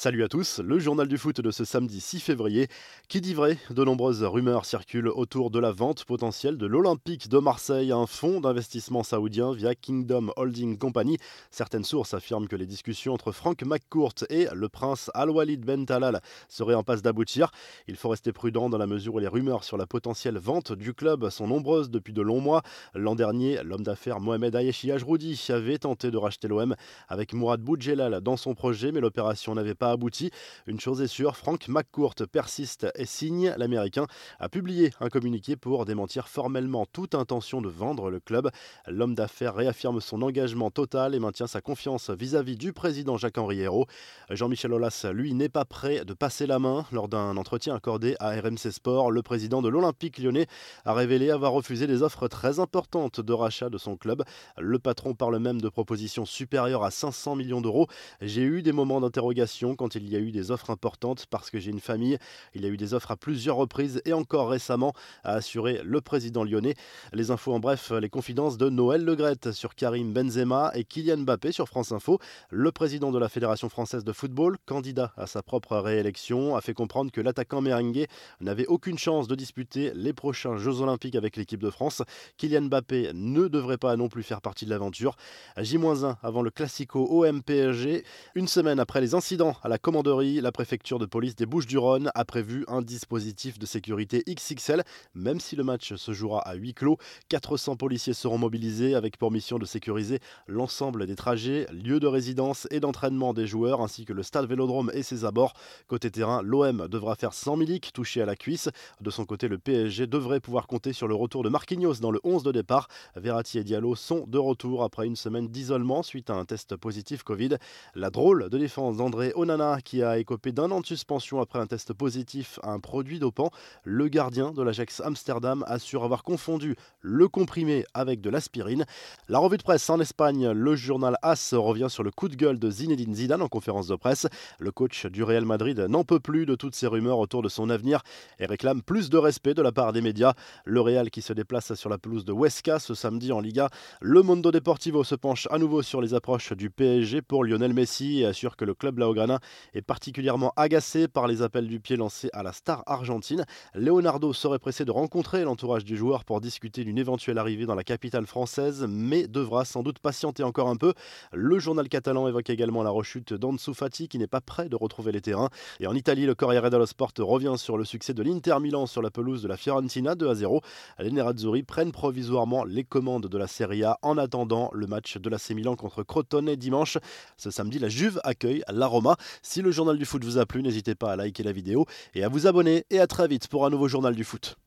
Salut à tous, le journal du foot de ce samedi 6 février. Qui dit vrai De nombreuses rumeurs circulent autour de la vente potentielle de l'Olympique de Marseille à un fonds d'investissement saoudien via Kingdom Holding Company. Certaines sources affirment que les discussions entre Frank McCourt et le prince Al-Walid Ben Talal seraient en passe d'aboutir. Il faut rester prudent dans la mesure où les rumeurs sur la potentielle vente du club sont nombreuses depuis de longs mois. L'an dernier, l'homme d'affaires Mohamed Ayeshi Ajroudi avait tenté de racheter l'OM avec Mourad Boudjelal dans son projet, mais l'opération n'avait pas abouti. Une chose est sûre, Frank McCourt persiste et signe. L'Américain a publié un communiqué pour démentir formellement toute intention de vendre le club. L'homme d'affaires réaffirme son engagement total et maintient sa confiance vis-à-vis du président Jacques-Henri Hérault. Jean-Michel Aulas, lui, n'est pas prêt de passer la main. Lors d'un entretien accordé à RMC Sport, le président de l'Olympique lyonnais a révélé avoir refusé des offres très importantes de rachat de son club. Le patron parle même de propositions supérieures à 500 millions d'euros. J'ai eu des moments d'interrogation quand il y a eu des offres importantes parce que j'ai une famille. Il y a eu des offres à plusieurs reprises et encore récemment, a assuré le président lyonnais. Les infos en bref, les confidences de Noël Legrette sur Karim Benzema et Kylian Mbappé sur France Info. Le président de la Fédération française de football, candidat à sa propre réélection, a fait comprendre que l'attaquant merengue n'avait aucune chance de disputer les prochains Jeux Olympiques avec l'équipe de France. Kylian Mbappé ne devrait pas non plus faire partie de l'aventure. J-1 avant le Classico OM-PSG, une semaine après les incidents la commanderie, la préfecture de police des Bouches-du-Rhône a prévu un dispositif de sécurité XXL, même si le match se jouera à huis clos. 400 policiers seront mobilisés avec pour mission de sécuriser l'ensemble des trajets, lieux de résidence et d'entraînement des joueurs, ainsi que le stade Vélodrome et ses abords. Côté terrain, l'OM devra faire 100 miliques touchés à la cuisse. De son côté, le PSG devrait pouvoir compter sur le retour de Marquinhos dans le 11 de départ. Verratti et Diallo sont de retour après une semaine d'isolement suite à un test positif Covid. La drôle de défense d'André Onana qui a écopé d'un an de suspension après un test positif à un produit dopant. Le gardien de l'Ajax Amsterdam assure avoir confondu le comprimé avec de l'aspirine. La revue de presse en Espagne, le journal AS revient sur le coup de gueule de Zinedine Zidane en conférence de presse. Le coach du Real Madrid n'en peut plus de toutes ces rumeurs autour de son avenir et réclame plus de respect de la part des médias. Le Real qui se déplace sur la pelouse de Huesca ce samedi en Liga. Le Mondo Deportivo se penche à nouveau sur les approches du PSG pour Lionel Messi et assure que le club Blaugrana est particulièrement agacé par les appels du pied lancés à la star argentine. Leonardo serait pressé de rencontrer l'entourage du joueur pour discuter d'une éventuelle arrivée dans la capitale française, mais devra sans doute patienter encore un peu. Le journal catalan évoque également la rechute d'Ansu Fati qui n'est pas prêt de retrouver les terrains. Et en Italie, le Corriere dello Sport revient sur le succès de l'Inter Milan sur la pelouse de la Fiorentina 2 à 0. Les Nerazzurri prennent provisoirement les commandes de la Serie A en attendant le match de l'AC Milan contre Crotone dimanche. Ce samedi, la Juve accueille la Roma. Si le journal du foot vous a plu, n'hésitez pas à liker la vidéo et à vous abonner. Et à très vite pour un nouveau journal du foot.